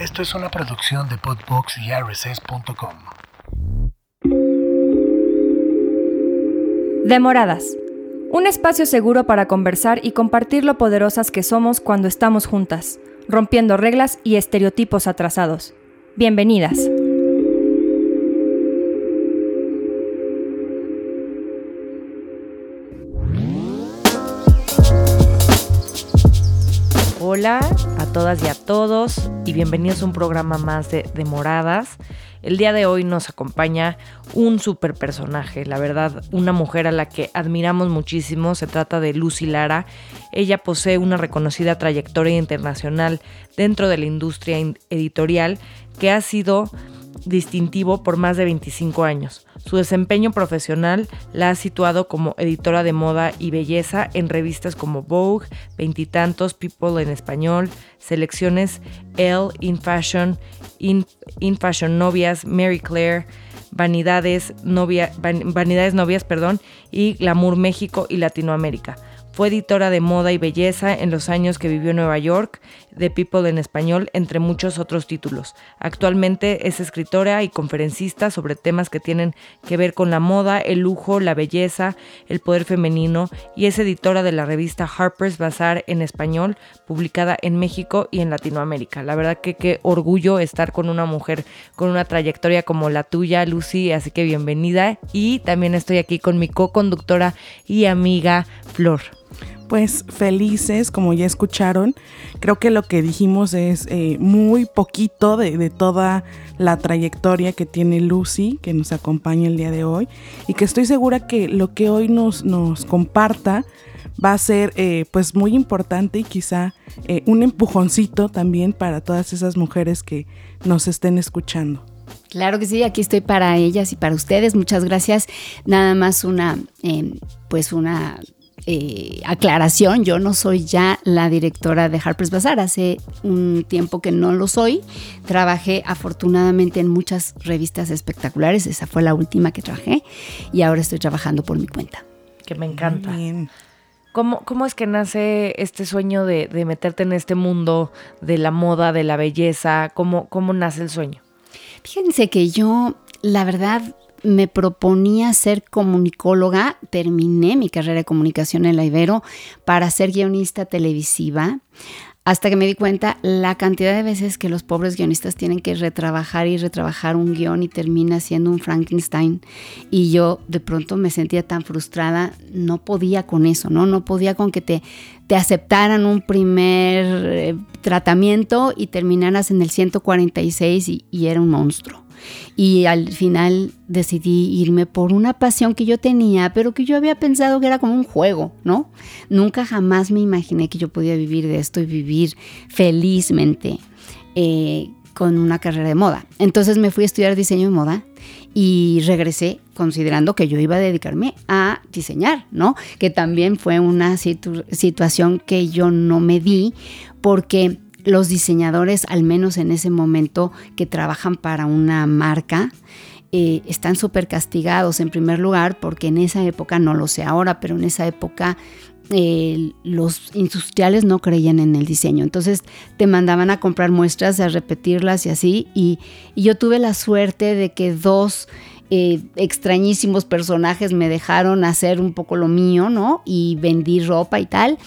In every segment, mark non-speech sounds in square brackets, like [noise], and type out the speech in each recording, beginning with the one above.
Esto es una producción de Podbox y RSS.com. Demoradas. Un espacio seguro para conversar y compartir lo poderosas que somos cuando estamos juntas, rompiendo reglas y estereotipos atrasados. Bienvenidas. Hola todas y a todos y bienvenidos a un programa más de, Moradas. El día de hoy nos acompaña un super personaje, la verdad, una mujer a la que admiramos muchísimo. Se trata de Lucy Lara. Ella posee una reconocida trayectoria internacional dentro de la industria editorial que ha sido distintivo por más de 25 años. Su desempeño profesional la ha situado como editora de moda y belleza en revistas como Vogue, Veintitantos, People en español, selecciones Elle, In Fashion, In, Fashion Novias, Mary Claire, Vanidades, Vanidades Novias perdón, y Glamour México y Latinoamérica. Fue editora de moda y belleza en los años que vivió en Nueva York, de People en español, entre muchos otros títulos. Actualmente es escritora y conferencista sobre temas que tienen que ver con la moda, el lujo, la belleza, el poder femenino y es editora de la revista Harper's Bazaar en español, publicada en México y en Latinoamérica. La verdad que qué orgullo estar con una mujer con una trayectoria como la tuya, Lucy, así que bienvenida. Y también estoy aquí con mi co-conductora y amiga Flor pues felices, como ya escucharon. Creo que lo que dijimos es eh, muy poquito de, toda la trayectoria que tiene Lucy, que nos acompaña el día de hoy, y que estoy segura que lo que hoy nos, nos comparta va a ser eh, pues muy importante y quizá eh, un empujoncito también para todas esas mujeres que nos estén escuchando. Claro que sí, aquí estoy para ellas y para ustedes. Muchas gracias. Nada más una, pues una eh, aclaración, yo no soy ya la directora de Harper's Bazaar, hace un tiempo que no lo soy. Trabajé afortunadamente en muchas revistas espectaculares, esa fue la última que trabajé y ahora estoy trabajando por mi cuenta. Que me encanta. ¿Cómo, ¿Cómo, es que nace este sueño de, meterte en este mundo de la moda, de la belleza? ¿Cómo, ¿Cómo nace el sueño? Fíjense que yo, la verdad, me proponía ser comunicóloga, terminé mi carrera de comunicación en la Ibero para ser guionista televisiva, hasta que me di cuenta la cantidad de veces que los pobres guionistas tienen que retrabajar y retrabajar un guion y termina siendo un Frankenstein. Y yo de pronto me sentía tan frustrada, no podía con eso, ¿no? No podía con que te, te aceptaran un primer eh, tratamiento y terminaras en el 146 y, y era un monstruo. Y al final decidí irme por una pasión que yo tenía, pero que yo había pensado que era como un juego, ¿no? Nunca jamás me imaginé que yo podía vivir de esto y vivir felizmente eh, con una carrera de moda. Entonces me fui a estudiar diseño de moda y regresé considerando que yo iba a dedicarme a diseñar, ¿no? Que también fue una situación que yo no me di porque los diseñadores, al menos en ese momento que trabajan para una marca, eh, están súper castigados en primer lugar porque en esa época, no lo sé ahora, pero en esa época eh, los industriales no creían en el diseño. Entonces te mandaban a comprar muestras, a repetirlas y así. Y, yo tuve la suerte de que dos eh, extrañísimos personajes me dejaron hacer un poco lo mío, ¿no? Y vendí ropa y tal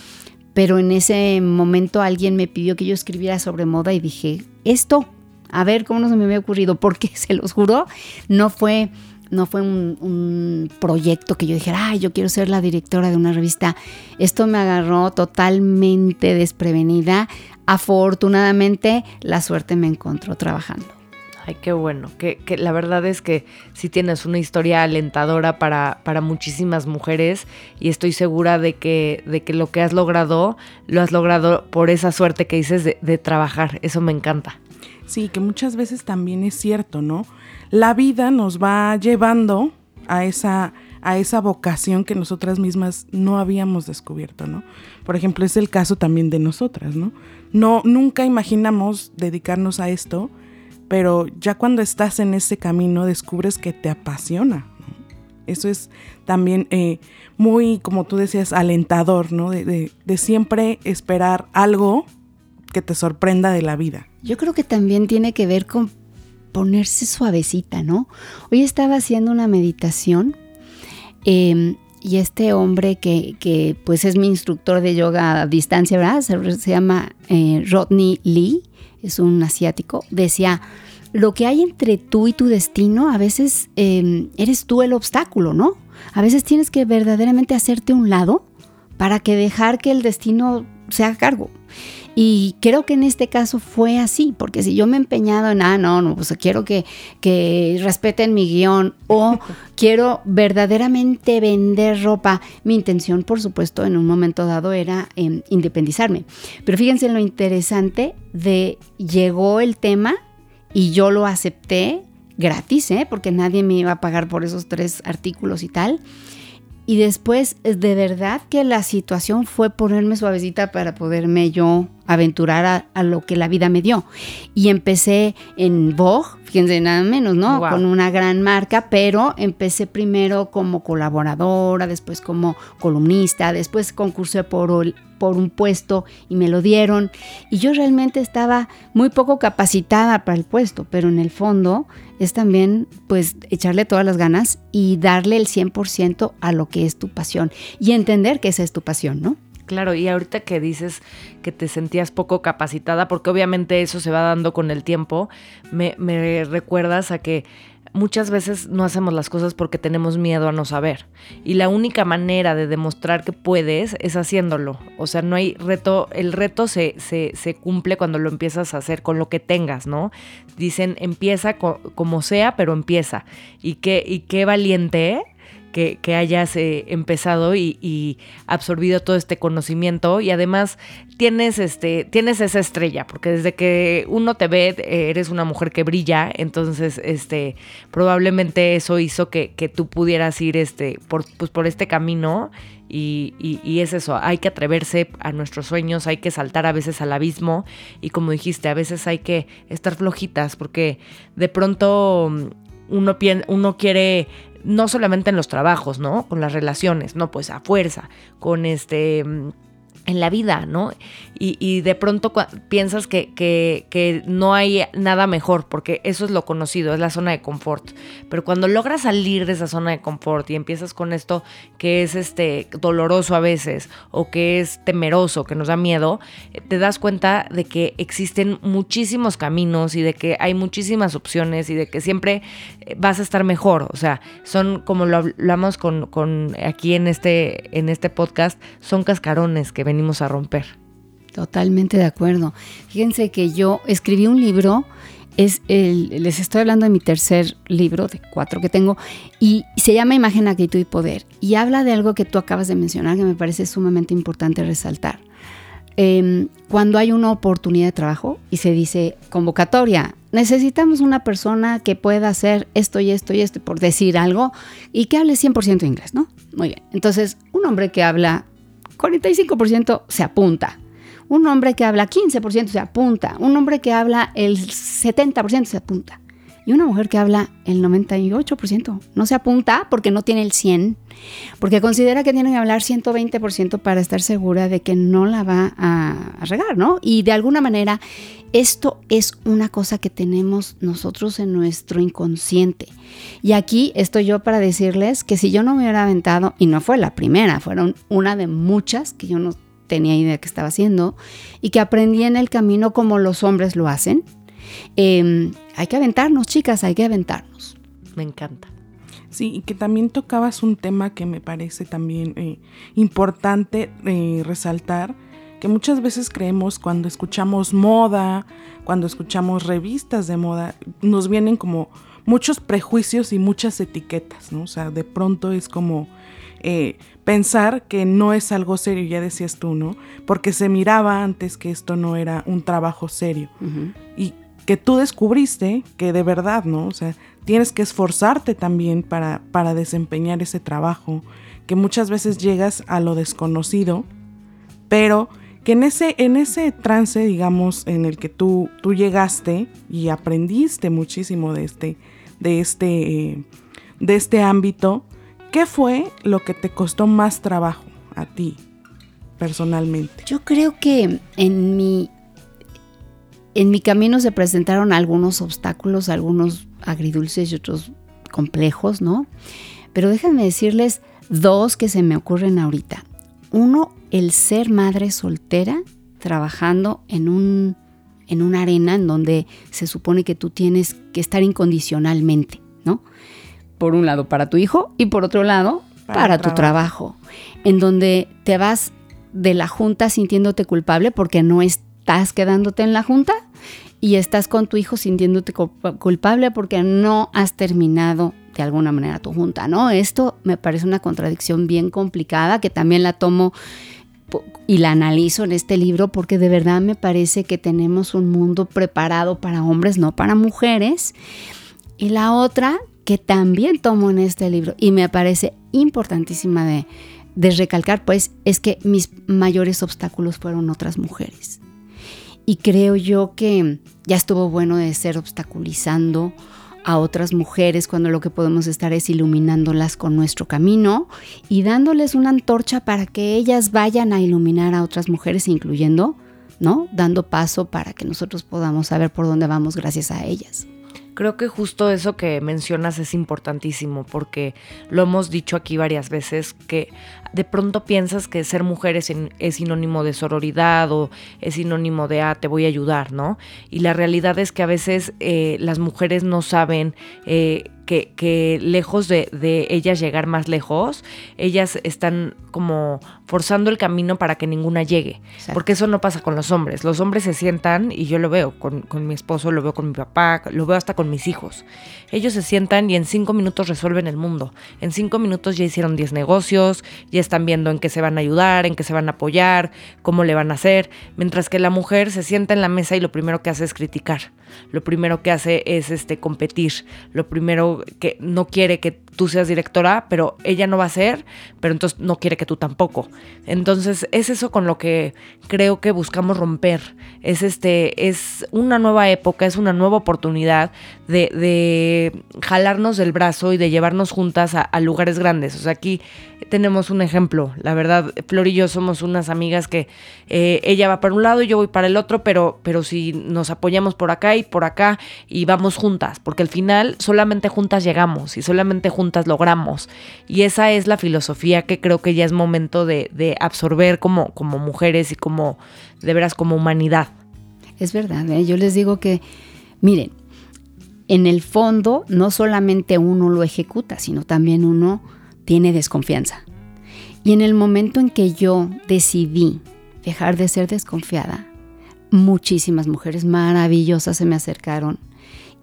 pero en ese momento alguien me pidió que yo escribiera sobre moda y dije, esto, a ver cómo no se me había ocurrido, [laughs] porque se los juro, no fue, no fue un, proyecto que yo dijera, ay, yo quiero ser la directora de una revista. Esto me agarró totalmente desprevenida. Afortunadamente, la suerte me encontró trabajando. Ay, qué bueno. Que, la verdad es que sí tienes una historia alentadora para, para muchísimas mujeres y estoy segura de que, de que lo que has logrado, lo has logrado por esa suerte que dices de, de trabajar. Eso me encanta. Sí, que muchas veces también es cierto, ¿no? La vida nos va llevando a esa, a esa vocación que nosotras mismas no habíamos descubierto, ¿no? Por ejemplo, es el caso también de nosotras, ¿no? No, nunca imaginamos dedicarnos a esto pero ya cuando estás en ese camino descubres que te apasiona. Eso es también eh, muy, como tú decías, alentador, ¿no? De, de, siempre esperar algo que te sorprenda de la vida. Yo creo que también tiene que ver con ponerse suavecita, ¿no? Hoy estaba haciendo una meditación em, y este hombre que, que, pues es mi instructor de yoga a distancia, ¿verdad? Se, llama eh, Rodney Lee, es un asiático, decía, lo que hay entre tú y tu destino, a veces em, eres tú el obstáculo, ¿no? A veces tienes que verdaderamente hacerte un lado para que dejar que el destino se haga cargo. Y creo que en este caso fue así, porque si yo me he empeñado en, ah, no, no, pues quiero que, que respeten mi guion o [laughs] quiero verdaderamente vender ropa, mi intención, por supuesto, en un momento dado era em, independizarme. Pero fíjense lo interesante de llegó el tema y yo lo acepté gratis, ¿eh? porque nadie me iba a pagar por esos tres artículos y tal. Y después, de verdad que la situación fue ponerme suavecita para poderme yo aventurar a, lo que la vida me dio. Y empecé en Vogue, fíjense nada menos, ¿no? Con una gran marca, pero empecé primero como colaboradora, después como columnista, después concursé por, por un puesto y me lo dieron. Y yo realmente estaba muy poco capacitada para el puesto, pero en el fondo es también pues echarle todas las ganas y darle el 100% a lo que es tu pasión y entender que esa es tu pasión, ¿no? Claro, y ahorita que dices que te sentías poco capacitada, porque obviamente eso se va dando con el tiempo, me, me recuerdas a que muchas veces no hacemos las cosas porque tenemos miedo a no saber. Y la única manera de demostrar que puedes es haciéndolo. O sea, no hay reto, el reto se, se, se cumple cuando lo empiezas a hacer con lo que tengas, ¿no? Dicen, empieza como sea, pero empieza. Y qué, y qué valiente, ¿eh? que, hayas eh, empezado y, absorbido todo este conocimiento y además tienes, este, tienes esa estrella, porque desde que uno te ve eres una mujer que brilla, entonces este, probablemente eso hizo que, tú pudieras ir este, por, pues, por este camino y, y, es eso, hay que atreverse a nuestros sueños, hay que saltar a veces al abismo y como dijiste, a veces hay que estar flojitas porque de pronto uno, uno quiere no solamente en los trabajos, ¿no? Con las relaciones, no, pues a fuerza, con este en la vida, ¿no? Y, de pronto piensas que, que, no hay nada mejor, porque eso es lo conocido, es la zona de confort. Pero cuando logras salir de esa zona de confort y empiezas con esto que es este doloroso a veces, o que es temeroso, que nos da miedo, eh, te das cuenta de que existen muchísimos caminos y de que hay muchísimas opciones y de que siempre eh, vas a estar mejor. O sea, son como lo hablamos con, con aquí en este, en este podcast, son cascarones que ven venimos a romper. Totalmente de acuerdo. Fíjense que yo escribí un libro, es les estoy hablando de mi tercer libro, de cuatro que tengo, y se llama Imagen, Actitud y Poder. Y habla de algo que tú acabas de mencionar que me parece sumamente importante resaltar. Em, cuando hay una oportunidad de trabajo y se dice convocatoria, necesitamos una persona que pueda hacer esto y esto y esto, por decir algo, y que hable 100% inglés, ¿no? Muy bien. Entonces, un hombre que habla 45% se apunta. Un hombre que habla 15% se apunta. Un hombre que habla el 70% se apunta. Y una mujer que habla el 98% no se apunta porque no tiene el 100, porque considera que tiene que hablar 120% para estar segura de que no la va a, a regar, ¿no? Y de alguna manera esto es una cosa que tenemos nosotros en nuestro inconsciente. Y aquí estoy yo para decirles que si yo no me hubiera aventado, y no fue la primera, fueron una de muchas que yo no tenía idea que estaba haciendo, y que aprendí en el camino como los hombres lo hacen, em, hay que aventarnos, chicas, hay que aventarnos. Me encanta. Sí, y que también tocabas un tema que me parece también eh, importante eh, resaltar, que muchas veces creemos cuando escuchamos moda, cuando escuchamos revistas de moda, nos vienen como muchos prejuicios y muchas etiquetas, ¿no? O sea, de pronto es como eh, pensar que no es algo serio, ya decías tú, ¿no? Porque se miraba antes que esto no era un trabajo serio. Y que tú descubriste que de verdad, ¿no? O sea, tienes que esforzarte también para, para desempeñar ese trabajo, que muchas veces llegas a lo desconocido, pero que en ese, en ese trance, digamos, en el que tú, tú llegaste y aprendiste muchísimo de este, de este, de este ámbito, ¿qué fue lo que te costó más trabajo a ti personalmente? Yo creo que en mi en mi camino se presentaron algunos obstáculos, algunos agridulces y otros complejos, ¿no? Pero déjenme decirles dos que se me ocurren ahorita. Uno, el ser madre soltera trabajando en un en una arena en donde se supone que tú tienes que estar incondicionalmente, ¿no? Por un lado para tu hijo y por otro lado para, Para tu trabajo. trabajo, en donde te vas de la junta sintiéndote culpable porque no estás quedándote en la junta y estás con tu hijo sintiéndote culpa- culpable porque no has terminado de alguna manera tu junta, ¿no? Esto me parece una contradicción bien complicada que también la tomo y la analizo en este libro porque de verdad me parece que tenemos un mundo preparado para hombres, no para mujeres. Y la otra que también tomo en este libro y me parece importantísima de, de recalcar, pues, es que mis mayores obstáculos fueron otras mujeres. Y creo yo que ya estuvo bueno de ser obstaculizando a otras mujeres cuando lo que podemos estar es iluminándolas con nuestro camino y dándoles una antorcha para que ellas vayan a iluminar a otras mujeres, incluyendo, ¿no? Dando paso para que nosotros podamos saber por dónde vamos gracias a ellas. Creo que justo eso que mencionas es importantísimo porque lo hemos dicho aquí varias veces que de pronto piensas que ser mujer es, es sinónimo de sororidad o es sinónimo de, ah, te voy a ayudar, ¿no? Y la realidad es que a veces eh, las mujeres no saben eh, que, que lejos de, de ellas llegar más lejos, ellas están como forzando el camino para que ninguna llegue. Exacto. Porque eso no pasa con los hombres. Los hombres se sientan, y yo lo veo con, con mi esposo, lo veo con mi papá, lo veo hasta con mis hijos. Ellos se sientan y en cinco minutos resuelven el mundo. En cinco minutos ya hicieron 10 negocios, ya están viendo en qué se van a ayudar, en qué se van a apoyar, cómo le van a hacer. Mientras que la mujer se sienta en la mesa y lo primero que hace es criticar. Lo primero que hace es este competir. Lo primero que no quiere que tú seas directora, pero ella no va a ser, pero entonces no quiere que tú tampoco. Entonces es eso con lo que creo que buscamos romper. Es este, es una nueva época, es una nueva oportunidad de, jalarnos del brazo y de llevarnos juntas a, a lugares grandes. O sea, aquí tenemos un ejemplo. La verdad, Flor y yo somos unas amigas que eh, ella va para un lado y yo voy para el otro, pero, pero si nos apoyamos por acá y por acá y vamos juntas, porque al final solamente juntas llegamos y solamente juntas logramos. Y esa es la filosofía que creo que ya es momento de, absorber como, como mujeres y como, de veras, como humanidad. Es verdad, ¿eh? yo les digo que, miren, en el fondo no solamente uno lo ejecuta, sino también uno tiene desconfianza. Y en el momento en que yo decidí dejar de ser desconfiada, muchísimas mujeres maravillosas se me acercaron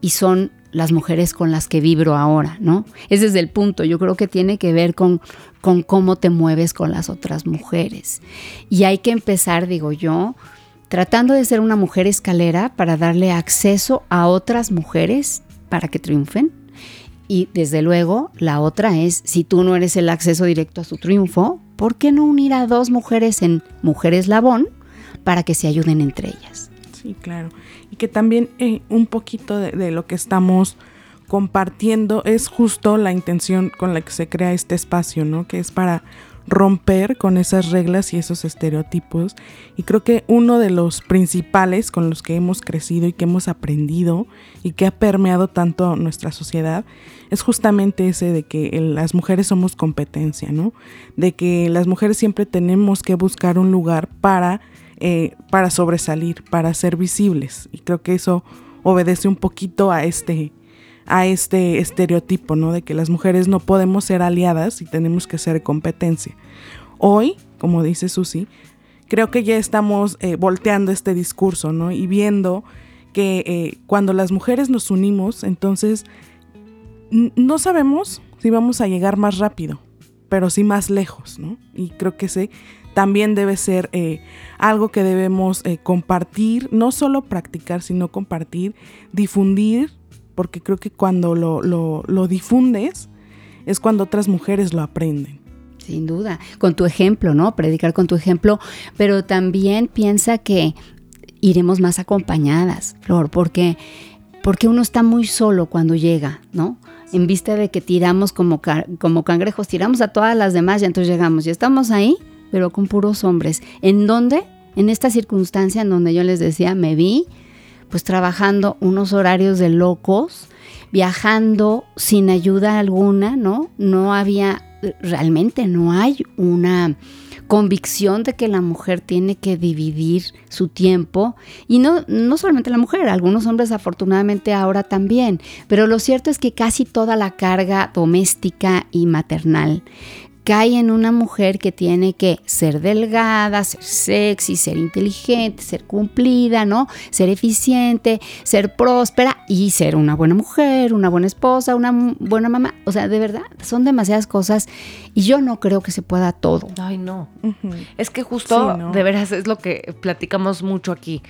y son las mujeres con las que vibro ahora, ¿no? Ese es el punto, yo creo que tiene que ver con, con cómo te mueves con las otras mujeres. Y hay que empezar, digo yo, tratando de ser una mujer escalera para darle acceso a otras mujeres para que triunfen. Y desde luego, la otra es, si tú no eres el acceso directo a su triunfo, ¿por qué no unir a dos mujeres en Mujeres Labón para que se ayuden entre ellas? Sí, claro. Y que también eh, un poquito de, lo que estamos compartiendo es justo la intención con la que se crea este espacio, ¿no? Que es para romper con esas reglas y esos estereotipos. Y creo que uno de los principales con los que hemos crecido y que hemos aprendido y que ha permeado tanto nuestra sociedad es justamente ese de que las mujeres somos competencia, ¿no? De que las mujeres siempre tenemos que buscar un lugar para, eh, para sobresalir, para ser visibles. Y creo que eso obedece un poquito a este, a este estereotipo, ¿no? De que las mujeres no podemos ser aliadas y tenemos que ser competencia. Hoy, como dice Susi, creo que ya estamos eh, volteando este discurso, ¿no? Y viendo que eh, cuando las mujeres nos unimos, entonces no sabemos si vamos a llegar más rápido, pero sí más lejos, ¿no? Y creo que ese también debe ser eh, algo que debemos eh, compartir, no solo practicar, sino compartir, difundir, porque creo que cuando lo, lo, lo difundes es cuando otras mujeres lo aprenden. Sin duda, con tu ejemplo, ¿no? Predicar con tu ejemplo, pero también piensa que iremos más acompañadas, Flor, porque, porque uno está muy solo cuando llega, ¿no? En vista de que tiramos como, como cangrejos, tiramos a todas las demás y entonces llegamos y estamos ahí, pero con puros hombres. ¿En dónde? En esta circunstancia en donde yo les decía, me vi pues trabajando unos horarios de locos, viajando sin ayuda alguna, ¿no? No había, realmente no hay una convicción de que la mujer tiene que dividir su tiempo y no, no solamente la mujer, algunos hombres afortunadamente ahora también, pero lo cierto es que casi toda la carga doméstica y maternal cae en una mujer que tiene que ser delgada, ser sexy, ser inteligente, ser cumplida, ¿no? Ser eficiente, ser próspera y ser una buena mujer, una buena esposa, una buena mamá. O sea, de verdad, son demasiadas cosas y yo no creo que se pueda todo. Ay, no. Es que justo, de veras, es lo que platicamos mucho aquí.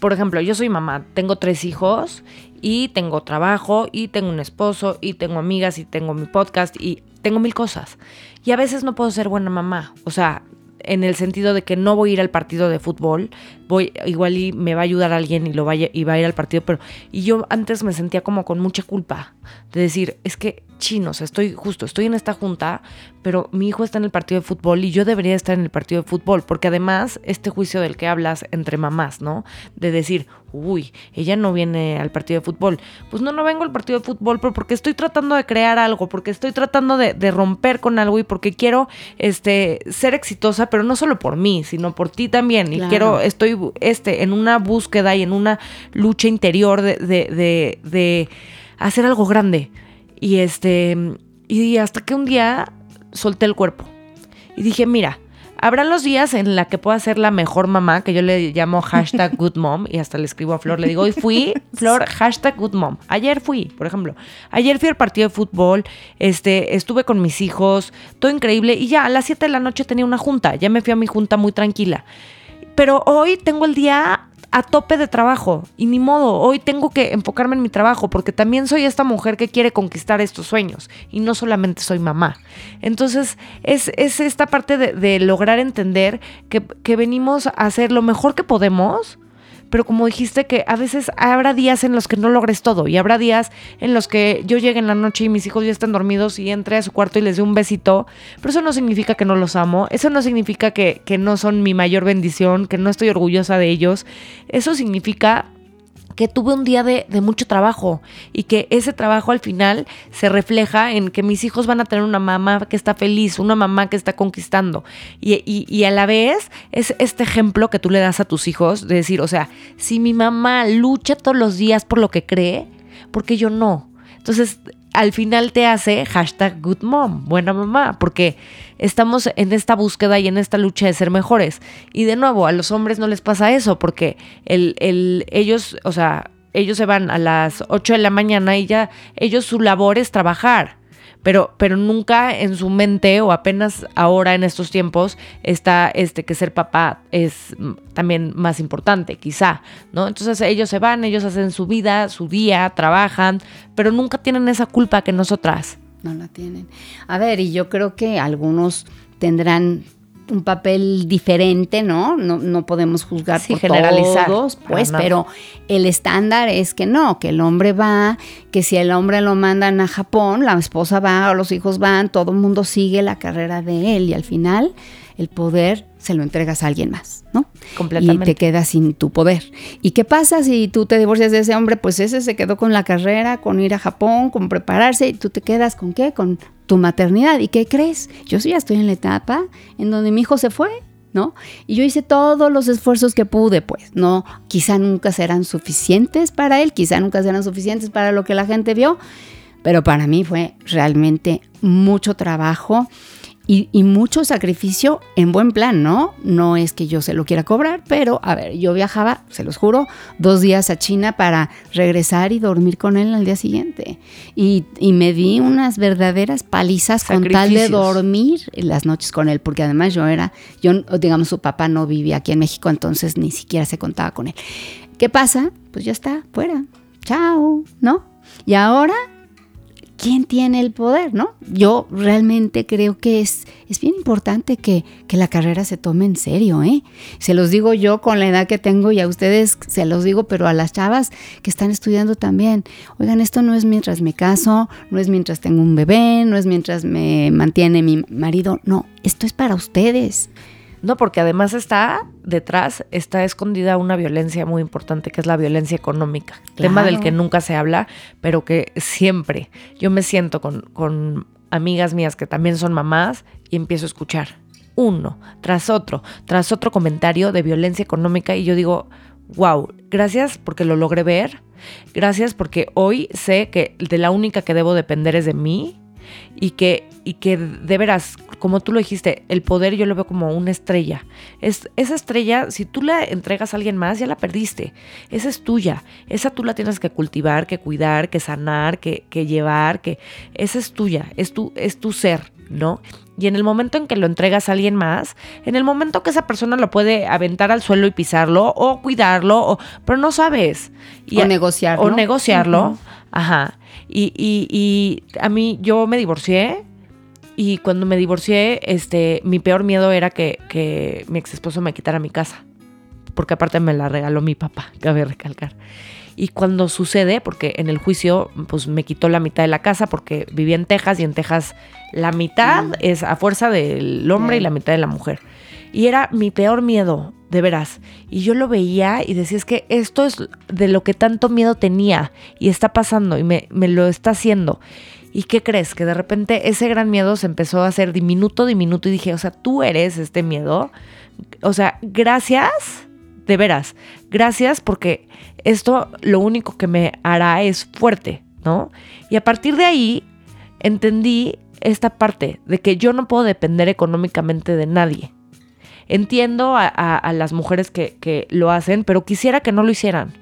Por ejemplo, yo soy mamá, tengo tres hijos y tengo trabajo y tengo un esposo y tengo amigas y tengo mi podcast y tengo mil cosas. Y a veces no puedo ser buena mamá. O sea, en el sentido de que no voy a ir al partido de fútbol, voy igual y me va a ayudar alguien y lo vaya y va a ir al partido, pero y yo antes me sentía como con mucha culpa de decir, es que chinos, estoy justo, estoy en esta junta, pero mi hijo está en el partido de fútbol y yo debería estar en el partido de fútbol, porque además este juicio del que hablas entre mamás, ¿no? De decir, uy, ella no viene al partido de fútbol. Pues no, no vengo al partido de fútbol, pero porque estoy tratando de crear algo, porque estoy tratando de, romper con algo y porque quiero este, ser exitosa, pero no solo por mí, sino por ti también. Y quiero, estoy este, en una búsqueda y en una lucha interior de, de, de hacer algo grande. Y este, y hasta que un día solté el cuerpo. Y dije, mira, Habrán los días en la que pueda ser la mejor mamá, que yo le llamo hashtag [laughs] good mom, y hasta le escribo a Flor, le digo, hoy fui, Flor, hashtag good mom. Ayer fui, por ejemplo. Ayer fui al partido de fútbol, este, estuve con mis hijos, todo increíble, y ya a las 7 de la noche tenía una junta, ya me fui a mi junta muy tranquila. Pero hoy tengo el día a tope de trabajo y ni modo, hoy tengo que enfocarme en mi trabajo porque también soy esta mujer que quiere conquistar estos sueños y no solamente soy mamá. Entonces es, esta parte de, de lograr entender que, que venimos a hacer lo mejor que podemos pero como dijiste que a veces habrá días en los que no logres todo y habrá días en los que yo llegue en la noche y mis hijos ya están dormidos y entre a su cuarto y les dé un besito, pero eso no significa que no los amo, eso no significa que, que no son mi mayor bendición, que no estoy orgullosa de ellos, eso significa que tuve un día de, mucho trabajo y que ese trabajo al final se refleja en que mis hijos van a tener una mamá que está feliz, una mamá que está conquistando. Y, y, a la vez es este ejemplo que tú le das a tus hijos de decir, o sea, si mi mamá lucha todos los días por lo que cree, ¿por qué yo no? Entonces, al final te hace hashtag good mom, buena mamá, porque estamos en esta búsqueda y en esta lucha de ser mejores. Y de nuevo, a los hombres no les pasa eso, porque el, el, ellos, o sea, ellos se van a las 8 de la mañana y ya ellos su labor es trabajar pero, pero nunca en su mente o apenas ahora en estos tiempos está este que ser papá es también más importante, quizá, ¿no? Entonces ellos se van, ellos hacen su vida, su día, trabajan, pero nunca tienen esa culpa que nosotras. No la tienen. A ver, y yo creo que algunos tendrán un papel diferente, ¿no? No, no podemos juzgar por generalizar. todos, pues, pero el estándar es que no, que el hombre va, que si el hombre lo mandan a Japón, la esposa va o los hijos van, todo el mundo sigue la carrera de él y al final el poder se lo entregas a alguien más, ¿no? Completamente. Y te quedas sin tu poder. ¿Y qué pasa si tú te divorcias de ese hombre? Pues ese se quedó con la carrera, con ir a Japón, con prepararse, y tú te quedas con qué? Con tu maternidad. ¿Y qué crees? Yo sí ya estoy en la etapa en donde mi hijo se fue, ¿no? Y yo hice todos los esfuerzos que pude, pues, no, quizá nunca serán suficientes para él, quizá nunca serán suficientes para lo que la gente vio, pero para mí fue realmente mucho trabajo y, mucho sacrificio en buen plan, ¿no? No es que yo se lo quiera cobrar, pero a ver, yo viajaba, se los juro, dos días a China para regresar y dormir con él al día siguiente. Y, me di unas verdaderas palizas con tal de dormir las noches con él, porque además yo era, yo, digamos, su papá no vivía aquí en México, entonces ni siquiera se contaba con él. ¿Qué pasa? Pues ya está, fuera. Chao, ¿no? Y ahora quién tiene el poder, ¿no? Yo realmente creo que es, es bien importante que, que, la carrera se tome en serio, ¿eh? Se los digo yo con la edad que tengo y a ustedes se los digo, pero a las chavas que están estudiando también. Oigan, esto no es mientras me caso, no es mientras tengo un bebé, no es mientras me mantiene mi marido, no, esto es para ustedes. No, porque además está detrás, está escondida una violencia muy importante, que es la violencia económica. Tema del que nunca se habla, pero que siempre. Yo me siento con, con amigas mías que también son mamás y empiezo a escuchar uno tras otro, tras otro comentario de violencia económica y yo digo, wow, gracias porque lo logré ver, gracias porque hoy sé que de la única que debo depender es de mí y que, y que de veras, como tú lo dijiste, el poder yo lo veo como una estrella. Es, esa estrella, si tú la entregas a alguien más, ya la perdiste. Esa es tuya. Esa tú la tienes que cultivar, que cuidar, que sanar, que, que llevar, que esa es tuya, es tu, es tu ser, ¿no? Y en el momento en que lo entregas a alguien más, en el momento que esa persona lo puede aventar al suelo y pisarlo, o cuidarlo, o, pero no sabes. Y o negociarlo. O negociarlo. Ajá. Y, y, y a mí, yo me divorcié. Y cuando me divorcié, este, mi peor miedo era que, que mi ex esposo me quitara mi casa. Porque aparte me la regaló mi papá, [laughs] cabe recalcar. Y cuando sucede, porque en el juicio, pues me quitó la mitad de la casa porque vivía en Texas y en Texas la mitad mm. es a fuerza del hombre y la mitad de la mujer. Y era mi peor miedo, de veras. Y yo lo veía y decía, es que esto es de lo que tanto miedo tenía y está pasando y me, me lo está haciendo. ¿Y qué crees? Que de repente ese gran miedo se empezó a hacer diminuto, diminuto y dije, o sea, tú eres este miedo. O sea, gracias, de veras, gracias porque esto lo único que me hará es fuerte, ¿no? Y a partir de ahí entendí esta parte de que yo no puedo depender económicamente de nadie. Entiendo a, las mujeres que, lo hacen, pero quisiera que no lo hicieran.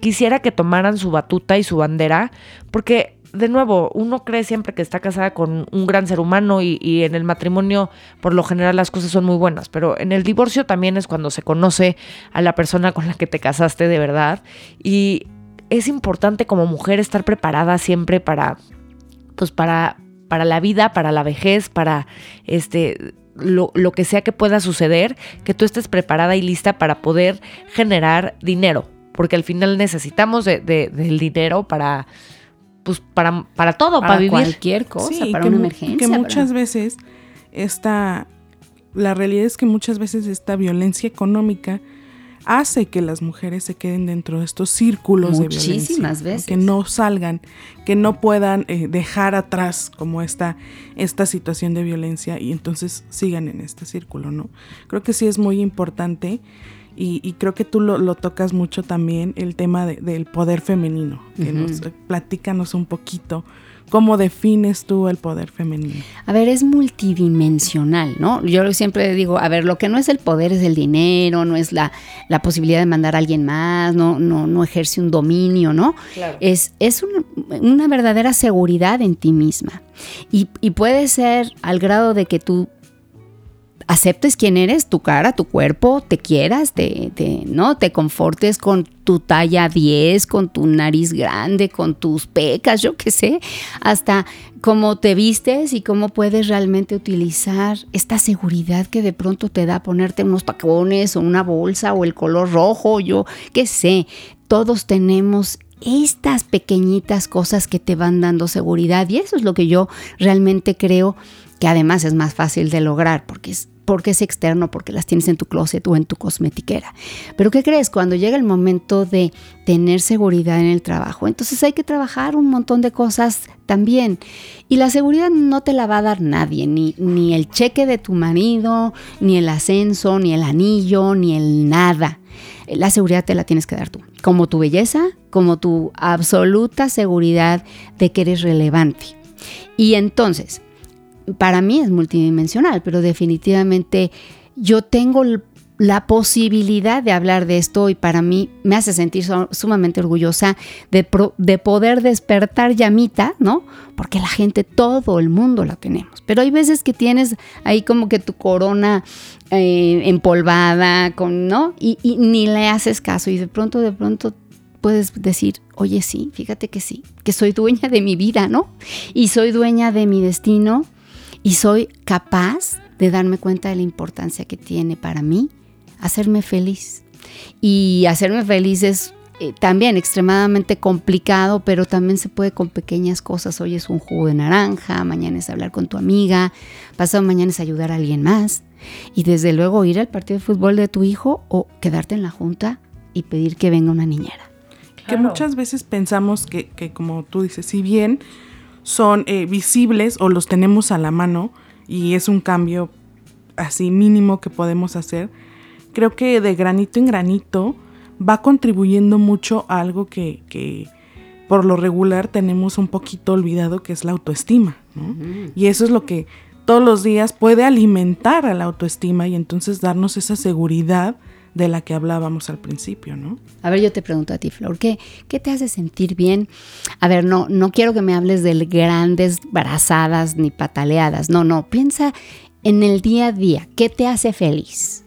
Quisiera que tomaran su batuta y su bandera, porque de nuevo, uno cree siempre que está casada con un gran ser humano y, y, en el matrimonio por lo general las cosas son muy buenas, pero en el divorcio también es cuando se conoce a la persona con la que te casaste de verdad y es importante como mujer estar preparada siempre para, pues para, para la vida, para la vejez, para este lo, que sea que pueda suceder, que tú estés preparada y lista para poder generar dinero, porque al final necesitamos de, del dinero para, pues para, para todo, para, vivir. cualquier cosa, para una emergencia. Que muchas veces esta, la realidad es que muchas veces esta violencia económica hace que las mujeres se queden dentro de estos círculos de violencia. veces. Que no salgan, que no puedan eh, dejar atrás como esta, esta situación de violencia y entonces sigan en este círculo, ¿no? Creo que sí es muy importante y, creo que tú lo, tocas mucho también, el tema del poder femenino. Que nos, platícanos un poquito ¿Cómo defines tú el poder femenino? A ver, es multidimensional, ¿no? Yo siempre digo, a ver, lo que no es el poder es el dinero, no es la, la posibilidad de mandar a alguien más, no, no, no ejerce un dominio, ¿no? Es, es una verdadera seguridad en ti misma. Y, y puede ser al grado de que tú aceptes quién eres, tu cara, tu cuerpo, te quieras, te, ¿no? te confortes con tu talla 10, con tu nariz grande, con tus pecas, yo qué sé, hasta cómo te vistes y cómo puedes realmente utilizar esta seguridad que de pronto te da ponerte unos tacones o una bolsa o el color rojo, yo qué sé. Todos tenemos estas pequeñitas cosas que te van dando seguridad y eso es lo que yo realmente creo que además es más fácil de lograr porque es porque es externo, porque las tienes en tu closet o en tu cosmetiquera. Pero ¿qué crees? Cuando llega el momento de tener seguridad en el trabajo, entonces hay que trabajar un montón de cosas también. Y la seguridad no te la va a dar nadie, ni, ni el cheque de tu marido, ni el ascenso, ni el anillo, ni el nada. La seguridad te la tienes que dar tú, como tu belleza, como tu absoluta seguridad de que eres relevante. Y entonces, para mí es multidimensional, pero definitivamente yo tengo la posibilidad de hablar de esto y para mí me hace sentir sumamente orgullosa de, de, poder despertar llamita, ¿no? Porque la gente, todo el mundo la tenemos. Pero hay veces que tienes ahí como que tu corona eh, empolvada, con, ¿no? Y ni le haces caso y de pronto, de pronto puedes decir, oye sí, fíjate que sí, que soy dueña de mi vida, ¿no? Y soy dueña de mi destino y soy capaz de darme cuenta de la importancia que tiene para mí hacerme feliz. Y hacerme feliz es eh, también extremadamente complicado, pero también se puede con pequeñas cosas. Hoy es un jugo de naranja, mañana es hablar con tu amiga, pasado mañana es ayudar a alguien más. Y desde luego ir al partido de fútbol de tu hijo o quedarte en la junta y pedir que venga una niñera. Que muchas veces pensamos que, que, como tú dices, si bien son eh, visibles o los tenemos a la mano y es un cambio así mínimo que podemos hacer, creo que de granito en granito va contribuyendo mucho a algo que, que por lo regular tenemos un poquito olvidado, que es la autoestima. ¿no? Y eso es lo que todos los días puede alimentar a la autoestima y entonces darnos esa seguridad de la que hablábamos al principio, ¿no? A ver, yo te pregunto a ti, Flor, ¿qué, qué te hace sentir bien? A ver, no, no quiero que me hables de grandes brazadas ni pataleadas, no, no, piensa en el día a día, ¿qué te hace feliz?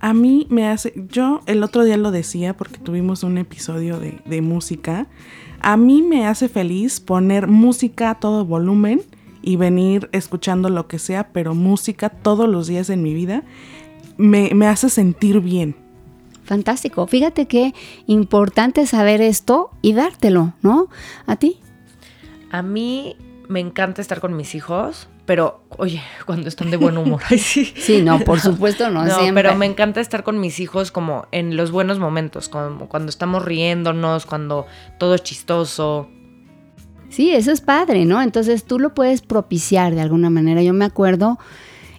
A mí me hace, yo el otro día lo decía porque tuvimos un episodio de, de música, a mí me hace feliz poner música a todo volumen y venir escuchando lo que sea, pero música todos los días en mi vida me, me hace sentir bien. Fantástico. Fíjate qué importante saber esto y dártelo, ¿no? ¿A ti? A mí me encanta estar con mis hijos, pero oye, cuando están de buen humor. Ay, [laughs] sí. sí, no, por supuesto, no, no siempre. Pero me encanta estar con mis hijos como en los buenos momentos, como cuando estamos riéndonos, cuando todo es chistoso. Sí, eso es padre, ¿no? Entonces tú lo puedes propiciar de alguna manera. Yo me acuerdo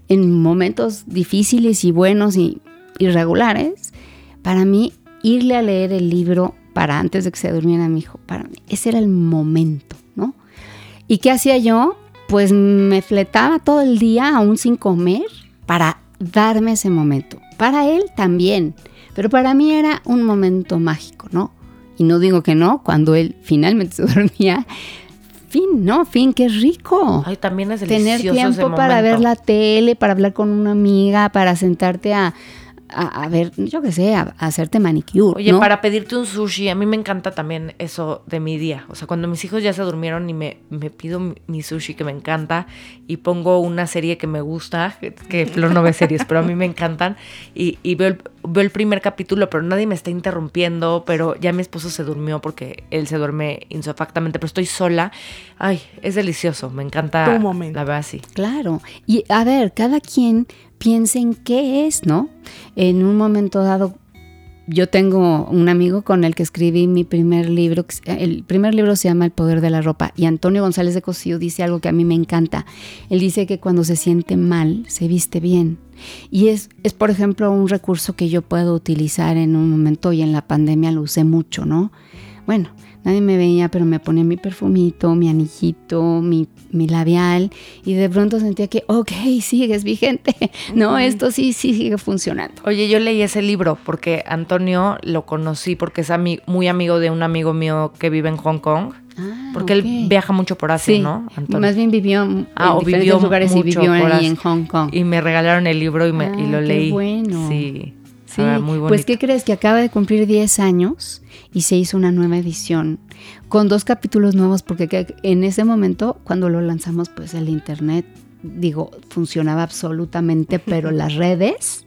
en momentos difíciles y buenos y irregulares, para mí irle a leer el libro para antes de que se durmiera mi hijo, para mí ese era el momento, ¿no? ¿Y qué hacía yo? Pues me fletaba todo el día aún sin comer para darme ese momento. Para él también, pero para mí era un momento mágico, ¿no? Y no digo que no, cuando él finalmente [laughs] se dormía, fin, no, fin, qué rico. Ay, también es delicioso Tener tiempo ese para ver la tele, para hablar con una amiga, para sentarte a, a, a ver, yo qué sé, a, a hacerte manicure. Oye, ¿no? para pedirte un sushi, a mí me encanta también eso de mi día. O sea, cuando mis hijos ya se durmieron y me, me pido mi, mi sushi que me encanta y pongo una serie que me gusta, que, que Flor no ve series, pero a mí me encantan, y, y veo, el, veo el primer capítulo, pero nadie me está interrumpiendo, pero ya mi esposo se durmió porque él se duerme insofactamente, pero estoy sola. Ay, es delicioso, me encanta. Tu momento. La verdad, sí. Claro. Y a ver, cada quien piensa en qué es, ¿no? En un momento dado, yo tengo un amigo con el que escribí mi primer libro. El primer libro se llama El poder de la ropa. Y Antonio González de Cosío dice algo que a mí me encanta. Él dice que cuando se siente mal, se viste bien. Y es, es, por ejemplo, un recurso que yo puedo utilizar en un momento y en la pandemia lo usé mucho, ¿no? Bueno, nadie me veía, pero me ponía mi perfumito, mi anillito, mi, mi labial y de pronto sentía que, ok, [laughs] sigues vigente, no, esto sí, sí sigue funcionando. Oye, yo leí ese libro porque Antonio lo conocí porque es ami- muy amigo de un amigo mío que vive en Hong Kong. Ah, Porque él viaja mucho por Asia, Sí, ¿no? Antonio? más bien vivió en Ah, diferentes vivió lugares y vivió ahí en Hong Kong. Y me regalaron el libro y, me, y Ah, lo qué leí. bueno. Sí. Sí, Ah, muy bonito. pues ¿qué crees? Que acaba de cumplir 10 años y se hizo una nueva edición con dos capítulos nuevos porque que- en ese momento cuando lo lanzamos pues el internet, digo, funcionaba absolutamente, pero [laughs] las redes,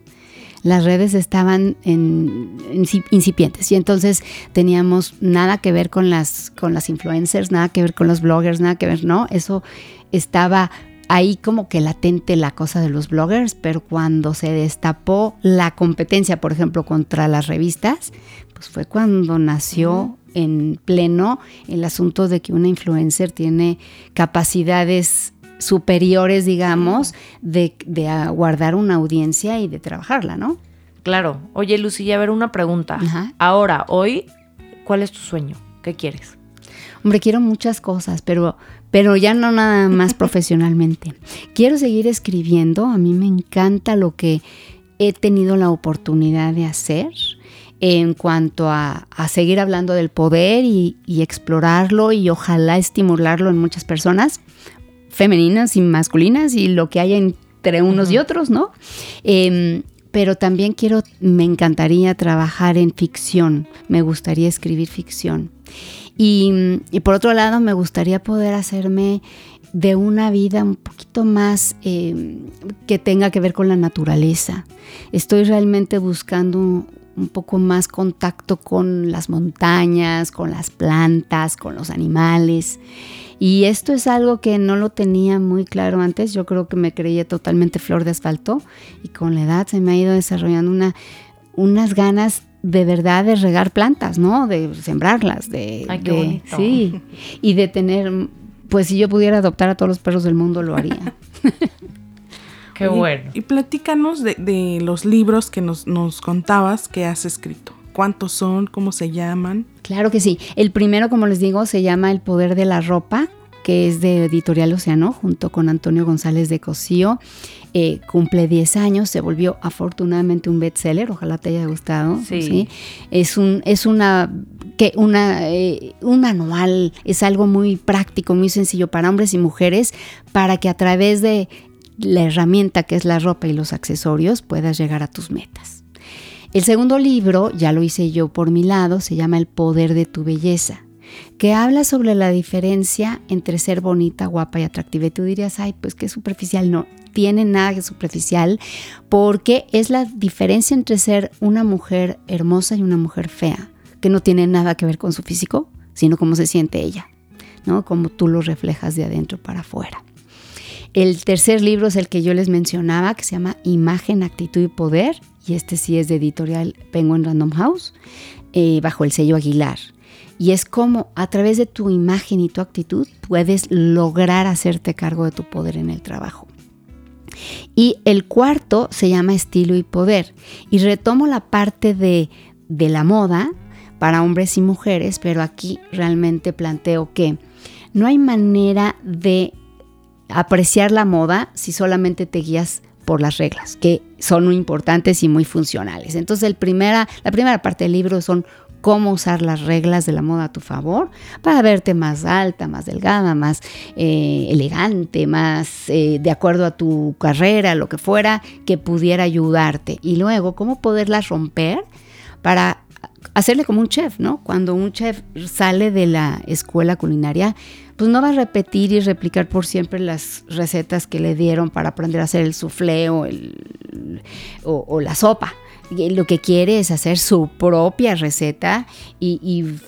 las redes estaban en, inci- incipientes y entonces teníamos nada que ver con las, con las influencers, nada que ver con los bloggers, nada que ver, ¿no? Eso estaba ahí como que latente la cosa de los bloggers, pero cuando se destapó la competencia, por ejemplo, contra las revistas, pues fue cuando nació en pleno el asunto de que una influencer tiene capacidades superiores, digamos, de, de guardar una audiencia y de trabajarla, ¿no? Claro. Oye, Lucía, a ver, una pregunta. Ajá. Ahora, hoy, ¿cuál es tu sueño? ¿Qué quieres? Hombre, quiero muchas cosas, pero, pero ya no nada [laughs] más profesionalmente. Quiero seguir escribiendo, a mí me encanta lo que he tenido la oportunidad de hacer en cuanto a, a seguir hablando del poder y, y explorarlo y ojalá estimularlo en muchas personas, femeninas y masculinas y lo que hay entre unos y otros, ¿no? Em, pero también quiero, me encantaría trabajar en ficción, me gustaría escribir ficción. Y, por otro lado, me gustaría poder hacerme de una vida un poquito más eh, que tenga que ver con la naturaleza. Estoy realmente buscando un poco más contacto con las montañas, con las plantas, con los animales. Y esto es algo que no lo tenía muy claro antes. Yo creo que me creía totalmente flor de asfalto y con la edad se me ha ido desarrollando una, unas ganas de verdad de regar plantas, ¿no? De sembrarlas, de, Ay, qué bonito. sí, y de tener, pues si yo pudiera adoptar a todos los perros del mundo lo haría. [laughs] Qué bueno. Y platícanos de, de los libros que nos, nos contabas que has escrito. ¿Cuántos son? ¿Cómo se llaman? Claro que sí. El primero, como les digo, se llama El poder de la ropa, que es de Editorial Océano, junto con Antonio González de Cosío. Eh, cumple 10 años, se volvió afortunadamente un bestseller, ojalá te haya gustado. Sí. Es un, es una, que una, eh, un manual, es algo muy práctico, muy sencillo para hombres y mujeres, para que a través de la herramienta que es la ropa y los accesorios puedas llegar a tus metas. El segundo libro, ya lo hice yo por mi lado, se llama El poder de tu belleza, que habla sobre la diferencia entre ser bonita, guapa y atractiva. Y tú dirías, ay, pues qué superficial. No, tiene nada de superficial, porque es la diferencia entre ser una mujer hermosa y una mujer fea, que no tiene nada que ver con su físico, sino cómo se siente ella, ¿no? Cómo tú lo reflejas de adentro para afuera. El tercer libro es el que yo les mencionaba, que se llama Imagen, Actitud y Poder, y este sí es de editorial Penguin Random House, eh, bajo el sello Aguilar. Y es como a través de tu imagen y tu actitud puedes lograr hacerte cargo de tu poder en el trabajo. Y el cuarto se llama Estilo y Poder. Y retomo la parte de, de la moda para hombres y mujeres, pero aquí realmente planteo que no hay manera de apreciar la moda si solamente te guías por las reglas, que son muy importantes y muy funcionales. Entonces, el primera, la primera parte del libro son cómo usar las reglas de la moda a tu favor para verte más alta, más delgada, más eh, elegante, más eh, de acuerdo a tu carrera, lo que fuera, que pudiera ayudarte. Y luego, cómo poderlas romper para hacerle como un chef, ¿no? Cuando un chef sale de la escuela culinaria, pues no va a repetir y replicar por siempre las recetas que le dieron para aprender a hacer el o, o la sopa. Lo que quiere es hacer su propia receta y, y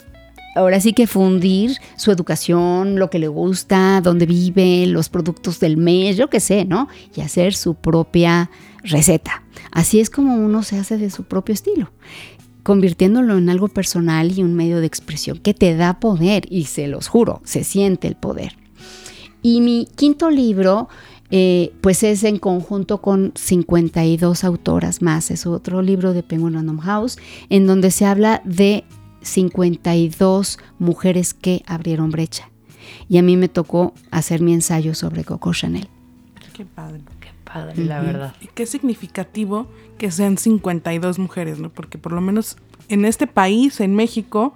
ahora sí que fundir su educación, lo que le gusta, dónde vive, los productos del mes, yo qué sé, ¿no? Y hacer su propia receta. Así es como uno se hace de su propio estilo convirtiéndolo en algo personal y un medio de expresión que te da poder y se los juro, se siente el poder. Y mi quinto libro, eh, pues es en conjunto con 52 autoras más, es otro libro de Penguin Random House, en donde se habla de 52 mujeres que abrieron brecha. Y a mí me tocó hacer mi ensayo sobre Coco Chanel. Qué padre. Qué padre, la verdad. Y qué significativo que sean 52 mujeres, ¿no? Porque por lo menos en este país, en México,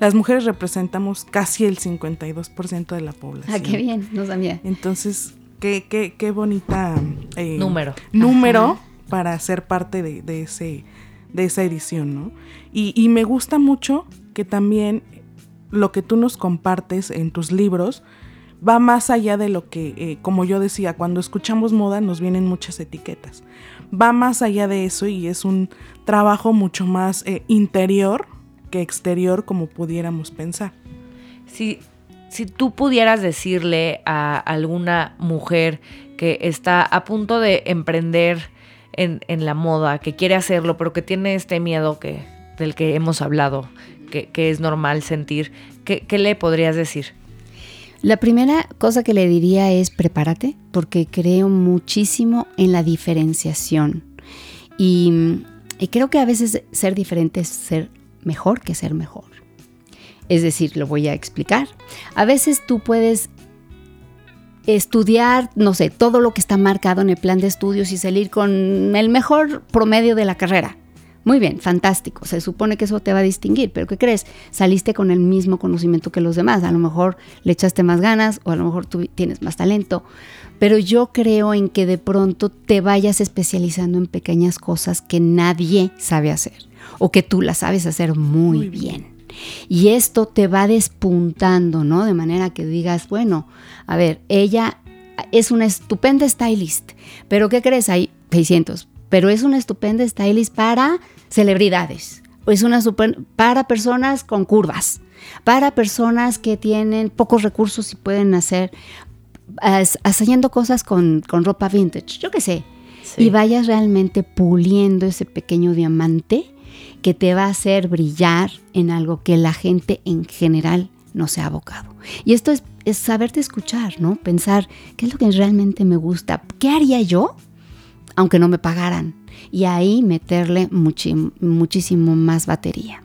las mujeres representamos casi el 52% de la población. Ah, qué bien, no sabía. Entonces, qué, qué, qué bonita eh, Número. número Ajá. para ser parte de, de ese, de esa edición, ¿no? Y, y me gusta mucho que también lo que tú nos compartes en tus libros va más allá de lo que, eh, como yo decía, cuando escuchamos moda nos vienen muchas etiquetas. Va más allá de eso y es un trabajo mucho más eh, interior que exterior como pudiéramos pensar. Si, si tú pudieras decirle a alguna mujer que está a punto de emprender en, la moda, que quiere hacerlo, pero que tiene este miedo que, del que hemos hablado, que, es normal sentir, ¿qué, ¿qué le podrías decir? La primera cosa que le diría es prepárate, porque creo muchísimo en la diferenciación. Y, y, creo que a veces ser diferente es ser mejor que ser mejor. Es decir, lo voy a explicar. A veces tú puedes estudiar, no sé, todo lo que está marcado en el plan de estudios y salir con el mejor promedio de la carrera. Muy bien, fantástico. Se supone que eso te va a distinguir, pero ¿qué crees? Saliste con el mismo conocimiento que los demás. A lo mejor le echaste más ganas o a lo mejor tú tienes más talento. Pero yo creo en que de pronto te vayas especializando en pequeñas cosas que nadie sabe hacer o que tú las sabes hacer muy, muy bien. Y esto te va despuntando, ¿no? De manera que digas, bueno, a ver, ella es una estupenda stylist, pero ¿qué crees? Hay 600 pero es una estupenda stylist para celebridades. Es una super, para personas con curvas, para personas que tienen pocos recursos y pueden hacer, haciendo cosas con, con ropa vintage, yo qué sé. Y vayas realmente puliendo ese pequeño diamante que te va a hacer brillar en algo que la gente en general no se ha abocado. Y esto es, es saberte escuchar, ¿no? Pensar, ¿qué es lo que realmente me gusta? ¿Qué haría yo aunque no me pagaran? Y ahí meterle muchísimo más batería.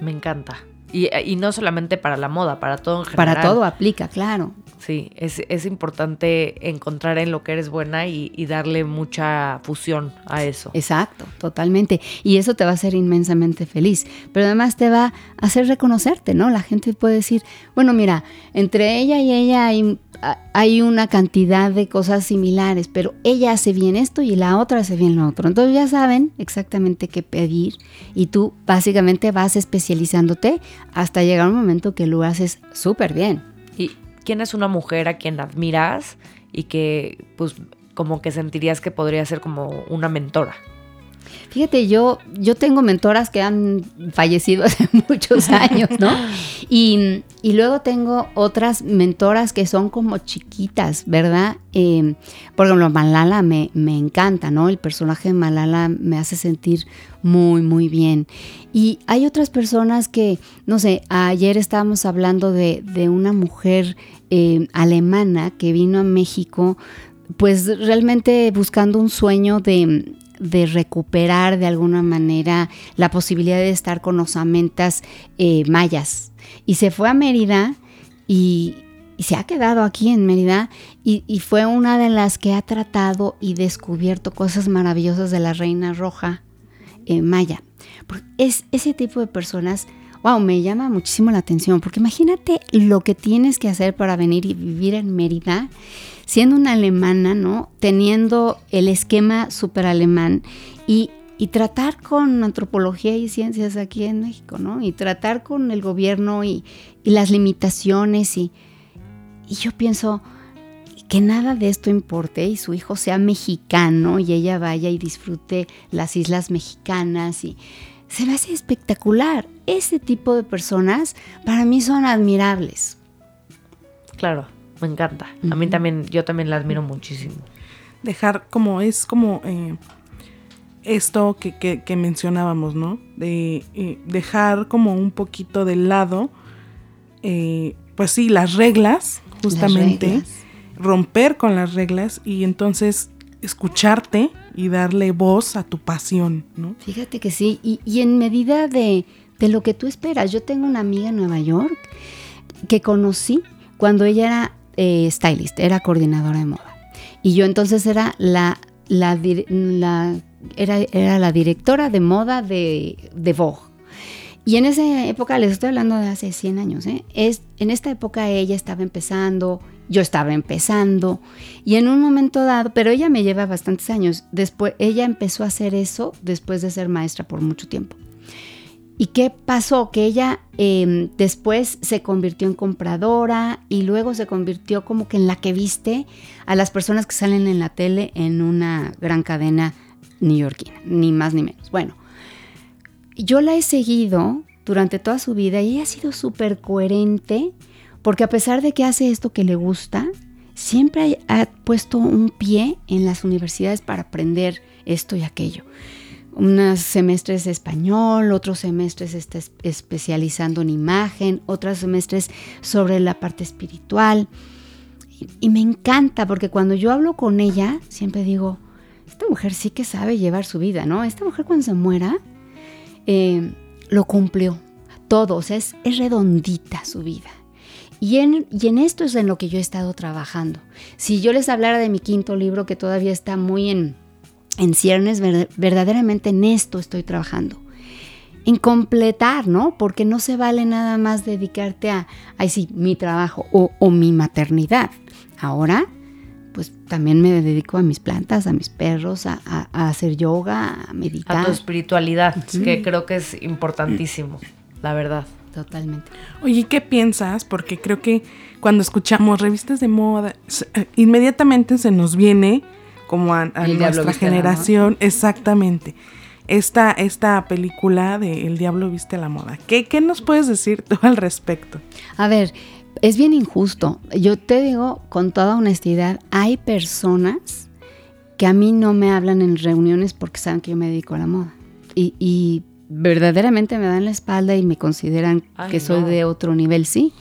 Me encanta. Y, no solamente para la moda, para todo en general. Para todo aplica, claro. Sí, es, importante encontrar en lo que eres buena y, darle mucha fusión a eso. Exacto, totalmente. Y eso te va a hacer inmensamente feliz. Pero además te va a hacer reconocerte, ¿no? La gente puede decir, bueno, mira, entre ella y ella hay, hay una cantidad de cosas similares, pero ella hace bien esto y la otra hace bien lo otro. Entonces ya saben exactamente qué pedir y tú básicamente vas especializándote hasta llegar un momento que lo haces súper bien. Y, quién es una mujer a quien admiras y que pues como que sentirías que podría ser como una mentora? Fíjate, yo, yo tengo mentoras que han fallecido [laughs] hace muchos años, ¿no? Y, luego tengo otras mentoras que son como chiquitas, ¿verdad? Eh, por ejemplo, Malala me, me, encanta, ¿no? El personaje de Malala me hace sentir muy, muy bien. Y hay otras personas que, no sé, ayer estábamos hablando de, de una mujer eh, alemana que vino a México, pues realmente buscando un sueño de, recuperar de alguna manera la posibilidad de estar con osamentas eh, mayas. Y se fue a Mérida y, se ha quedado aquí en Mérida y, fue una de las que ha tratado y descubierto cosas maravillosas de la Reina Roja eh, Maya. Es ese tipo de personas wow, me llama muchísimo la atención, porque imagínate lo que tienes que hacer para venir y vivir en Mérida, siendo una alemana, ¿no? Teniendo el esquema súper alemán y, tratar con antropología y ciencias aquí en México, ¿no? Y tratar con el gobierno y, las limitaciones y, y yo pienso que nada de esto importe y su hijo sea mexicano y ella vaya y disfrute las islas mexicanas y se me hace espectacular. Ese tipo de personas para mí son admirables. Claro, me encanta. A mí también, yo también la admiro muchísimo. Dejar como es como eh, esto que, mencionábamos, ¿no? De eh, dejar como un poquito de lado, eh, pues sí, las reglas, justamente, romper con las reglas y entonces escucharte y darle voz a tu pasión, ¿no? Fíjate que sí, y, en medida de, lo que tú esperas. Yo tengo una amiga en Nueva York que conocí cuando ella era eh, stylist, era coordinadora de moda. Y yo entonces era la, la, era, era, la directora de moda de, de Vogue. Y en esa época, les estoy hablando de hace 100 años, ¿eh? es, en esta época ella estaba empezando, yo estaba empezando y en un momento dado, pero ella me lleva bastantes años, después ella empezó a hacer eso después de ser maestra por mucho tiempo. ¿Y qué pasó? Que ella em, después se convirtió en compradora y luego se convirtió como que en la que viste a las personas que salen en la tele en una gran cadena neoyorquina, ni más ni menos. Bueno, yo la he seguido durante toda su vida y ella ha sido súper coherente porque a pesar de que hace esto que le gusta, siempre ha puesto un pie en las universidades para aprender esto y aquello. Unos semestres español, otros semestres está especializando en imagen, otros semestres sobre la parte espiritual. Y, me encanta porque cuando yo hablo con ella, siempre digo, esta mujer sí que sabe llevar su vida, ¿no? Esta mujer cuando se muera, eh, lo cumplió todo, o sea, es redondita su vida. Y en, esto es en lo que yo he estado trabajando. Si yo les hablara de mi quinto libro, que todavía está muy en, en ciernes, verdaderamente en esto estoy trabajando. En completar, ¿no? Porque no se vale nada más dedicarte a, ay sí, mi trabajo o, mi maternidad. Ahora, pues también me dedico a mis plantas, a mis perros, a, hacer yoga, a meditar. A tu espiritualidad, que creo que es importantísimo, la verdad. Totalmente. Oye, ¿qué piensas? Porque creo que cuando escuchamos revistas de moda, eh, inmediatamente se nos viene como a, a nuestra generación, exactamente. Esta, esta película de El Diablo Viste la Moda. ¿Qué, ¿Qué nos puedes decir tú al respecto? A ver, es bien injusto. Yo te digo con toda honestidad, hay personas que a mí no me hablan en reuniones porque saben que yo me dedico a la moda. Y, y verdaderamente me dan la espalda y me consideran Ay, que soy no. de otro nivel, sí.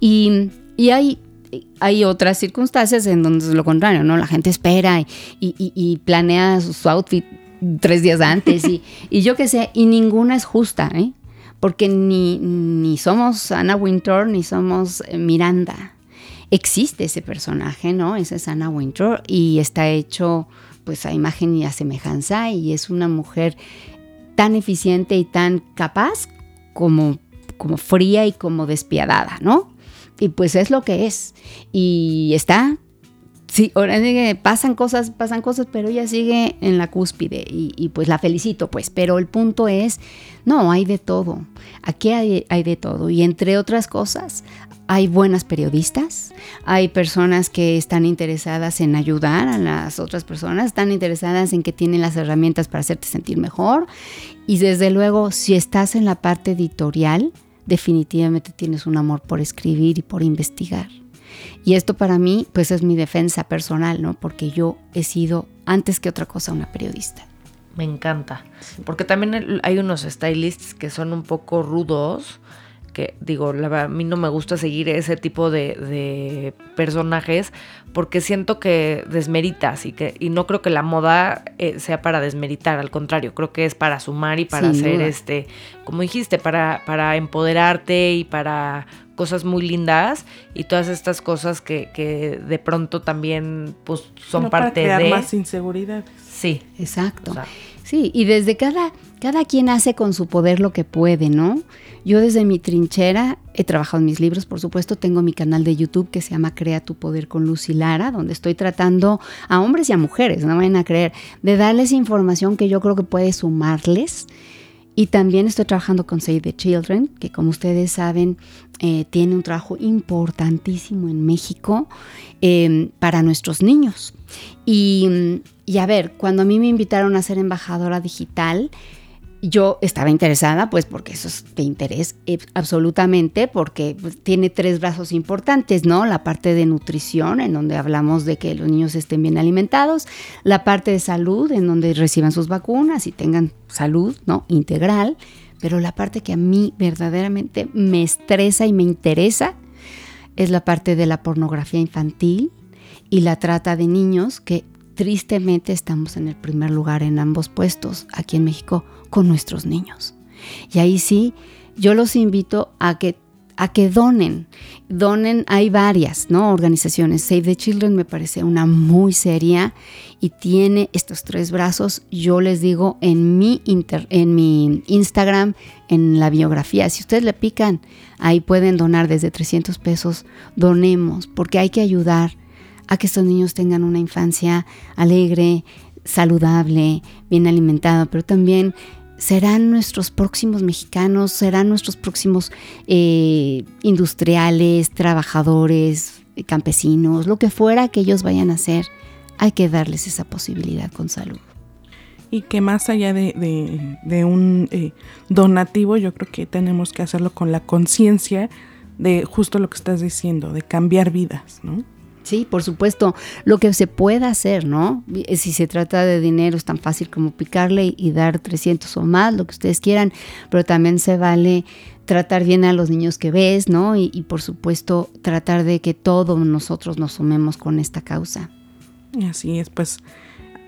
Y, y hay, hay otras circunstancias en donde es lo contrario, ¿no? La gente espera y, y- planea su, su outfit tres días antes y, [laughs] y yo qué sé, y ninguna es justa, ¿eh? Porque ni, ni somos Anna Wintour ni somos Miranda. Existe ese personaje, ¿no? Esa es Anna Wintour y está hecho pues a imagen y a semejanza y es una mujer tan eficiente y tan capaz como, como fría y como despiadada, ¿no? Y pues es lo que es. Y está, sí, ahora pasan cosas, pasan cosas, pero ella sigue en la cúspide y, y pues la felicito, pues. Pero el punto es, no, hay de todo. Aquí hay, hay de todo. Y entre otras cosas, hay buenas periodistas, hay personas que están interesadas en ayudar a las otras personas, están interesadas en que tienen las herramientas para hacerte sentir mejor. Y desde luego, si estás en la parte editorial, definitivamente tienes un amor por escribir y por investigar. Y esto para mí, pues es mi defensa personal, ¿no? Porque yo he sido, antes que otra cosa, una periodista. Me encanta. Porque también hay unos stylists que son un poco rudos. Que digo, la verdad, a mí no me gusta seguir ese tipo de, de personajes porque siento que desmeritas y que y no creo que la moda eh, sea para desmeritar, al contrario, creo que es para sumar y para hacer duda. este, como dijiste, para, para empoderarte y para cosas muy lindas y todas estas cosas que, que de pronto también pues son No, para parte crear de más inseguridad. sí Exacto. o sea, Sí, y desde cada, cada quien hace con su poder lo que puede, ¿no? Yo desde mi trinchera he trabajado en mis libros, por supuesto, tengo mi canal de YouTube que se llama Crea tu Poder con Lucy Lara, donde estoy tratando a hombres y a mujeres, no vayan a creer, de darles información que yo creo que puede sumarles. Y también estoy trabajando con Save the Children, que como ustedes saben, eh, tiene un trabajo importantísimo en México eh, para nuestros niños. Y, y a ver, cuando a mí me invitaron a ser embajadora digital, yo estaba interesada, pues porque eso es de interés eh, absolutamente, porque pues, tiene tres brazos importantes, ¿no? La parte de nutrición, en donde hablamos de que los niños estén bien alimentados, la parte de salud, en donde reciban sus vacunas y tengan salud, ¿no? Integral, pero la parte que a mí verdaderamente me estresa y me interesa es la parte de la pornografía infantil y la trata de niños que tristemente estamos en el primer lugar en ambos puestos aquí en México con nuestros niños. Y ahí sí, yo los invito a que a que donen. Donen, hay varias, ¿no? Organizaciones. Save the Children me parece una muy seria y tiene estos tres brazos. Yo les digo en mi, inter- en mi Instagram, en la biografía, si ustedes le pican, ahí pueden donar desde 300 pesos. Donemos, porque hay que ayudar a que estos niños tengan una infancia alegre, saludable, bien alimentada, pero también serán nuestros próximos mexicanos, serán nuestros próximos eh, industriales, trabajadores, campesinos, lo que fuera que ellos vayan a hacer, hay que darles esa posibilidad con salud. Y que más allá de un eh, donativo, yo creo que tenemos que hacerlo con la conciencia de justo lo que estás diciendo, de cambiar vidas, ¿no? Sí, por supuesto, lo que se pueda hacer, ¿no? Eh, Si se trata de dinero es tan fácil como picarle y, dar 300 o más, lo que ustedes quieran, pero también se vale tratar bien a los niños que ves, ¿no? Y, y por supuesto tratar de que todos nosotros nos sumemos con esta causa. Así es, pues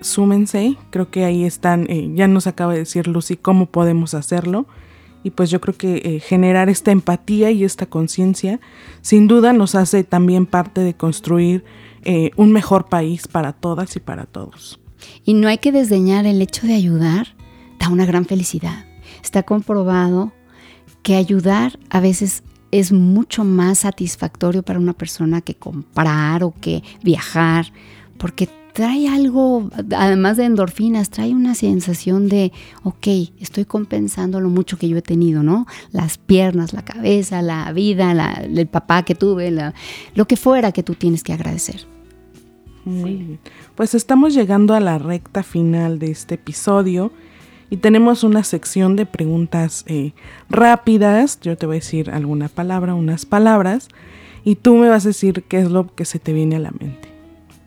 súmense, creo que ahí están, eh, ya nos acaba de decir Lucy cómo podemos hacerlo. Y pues yo creo que eh, generar esta empatía y esta conciencia sin duda nos hace también parte de construir eh, un mejor país para todas y para todos. Y no hay que desdeñar el hecho de ayudar, da una gran felicidad. Está comprobado que ayudar a veces es mucho más satisfactorio para una persona que comprar o que viajar, porque trae algo, además de endorfinas, trae una sensación de, ok, estoy compensando lo mucho que yo he tenido, ¿no? Las piernas, la cabeza, la vida, la- el papá que tuve, lo que fuera que tú tienes que agradecer. Muy bien. Pues estamos llegando a la recta final de este episodio y tenemos una sección de preguntas eh, rápidas. Yo te voy a decir alguna palabra, unas palabras, y tú me vas a decir qué es lo que se te viene a la mente.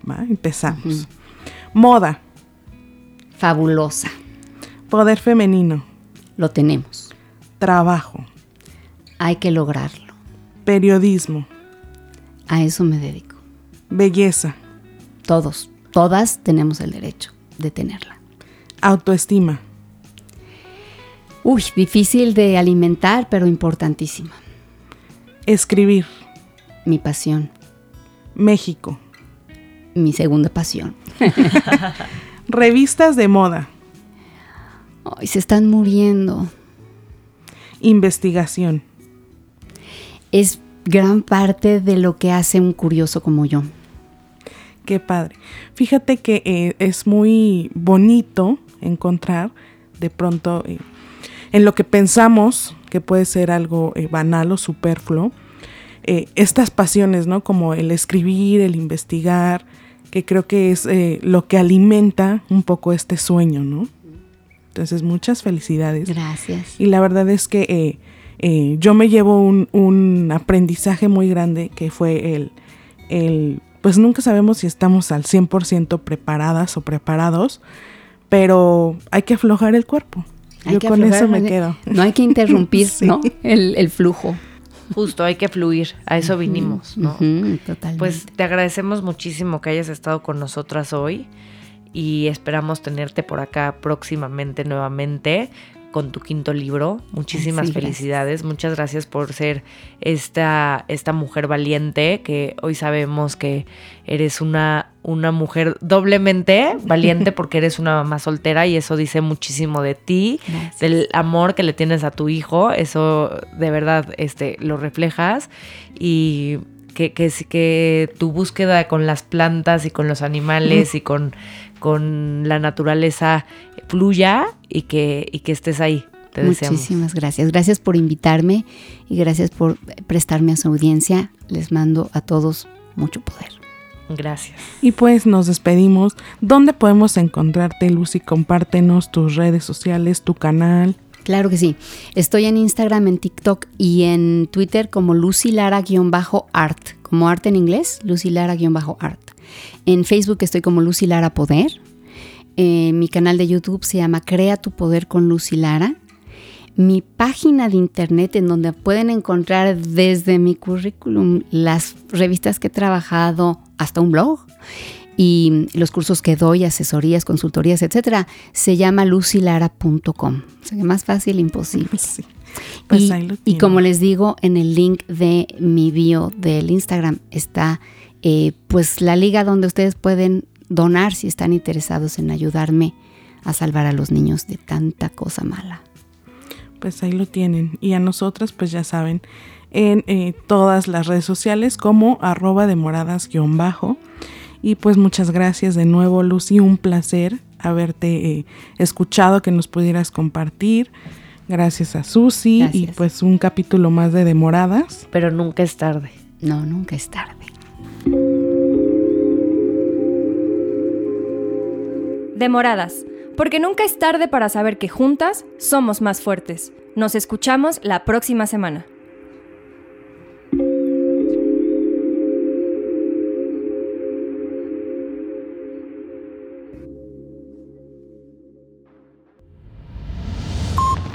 ¿Va? Empezamos. Moda, Fabulosa. poder femenino, Lo tenemos. trabajo, Hay que lograrlo. periodismo, A eso me dedico. belleza, Todos, todas tenemos el derecho de tenerla. autoestima, Uy, difícil de alimentar, pero importantísima. escribir, Mi pasión, México, mi segunda pasión. [laughs] revistas de moda, Ay, se están muriendo. investigación, Es gran parte de lo que hace un curioso como yo. Qué padre. Fíjate que eh, es muy bonito encontrar de pronto eh, en lo que pensamos que puede ser algo eh, banal o superfluo, estas pasiones, ¿no? Como el escribir, el investigar, que creo que es eh, lo que alimenta un poco este sueño, ¿no? Entonces, muchas felicidades. Gracias. Y la verdad es que eh, eh, yo me llevo un, un aprendizaje muy grande que fue el, el, pues nunca sabemos si estamos al 100% preparadas o preparados, pero hay que aflojar el cuerpo. Hay yo con eso aflojar, me quedo. No hay que interrumpir, [laughs] Sí. ¿no? El, el flujo. Justo, hay que fluir, a eso vinimos, ¿no? Totalmente. Pues te agradecemos muchísimo que hayas estado con nosotras hoy y esperamos tenerte por acá próximamente nuevamente con tu quinto libro. Muchísimas Sí, gracias. felicidades, muchas gracias por ser esta, esta mujer valiente que hoy sabemos que eres una, una mujer doblemente valiente [laughs] porque eres una mamá soltera y eso dice muchísimo de ti Gracias. del amor que le tienes a tu hijo, eso de verdad este, lo reflejas y que, que, que tu búsqueda con las plantas y con los animales y con, con la naturaleza fluya y que, y que estés ahí. Te deseamos. Muchísimas gracias. Gracias por invitarme y gracias por prestarme a su audiencia. Les mando a todos mucho poder. Gracias. Y pues nos despedimos. ¿Dónde podemos encontrarte, Lucy? Compártenos tus redes sociales, tu canal. Claro que sí. Estoy en Instagram, en TikTok y en Twitter como Lucy Lara-art, como arte en inglés, Lucy Lara-art. En Facebook estoy como Lucy Lara Poder. Eh, mi canal de YouTube se llama Crea tu Poder con Lucy Lara. Mi página de internet en donde pueden encontrar desde mi currículum las revistas que he trabajado hasta un blog y los cursos que doy, asesorías, consultorías, etcétera, se llama lucylara.com. O sea, que más fácil imposible. [laughs] Sí. Pues y, ahí lo y tienen. como les digo, en el link de mi bio del Instagram está eh, pues la liga donde ustedes pueden donar si están interesados en ayudarme a salvar a los niños de tanta cosa mala. Pues ahí lo tienen. Y a nosotras, pues ya saben, en eh, todas las redes sociales como arroba demoradas-bajo. Y pues muchas gracias de nuevo, Lucy. Un placer haberte eh, escuchado, que nos pudieras compartir. Gracias a Susi. Y pues un capítulo más de Demoradas. Pero nunca es tarde. No, nunca es tarde. Demoradas, porque nunca es tarde para saber que juntas somos más fuertes. Nos escuchamos la próxima semana.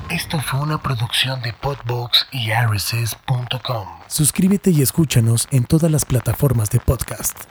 Esto fue una producción de Podbox y RSS.com. Suscríbete y escúchanos en todas las plataformas de podcast.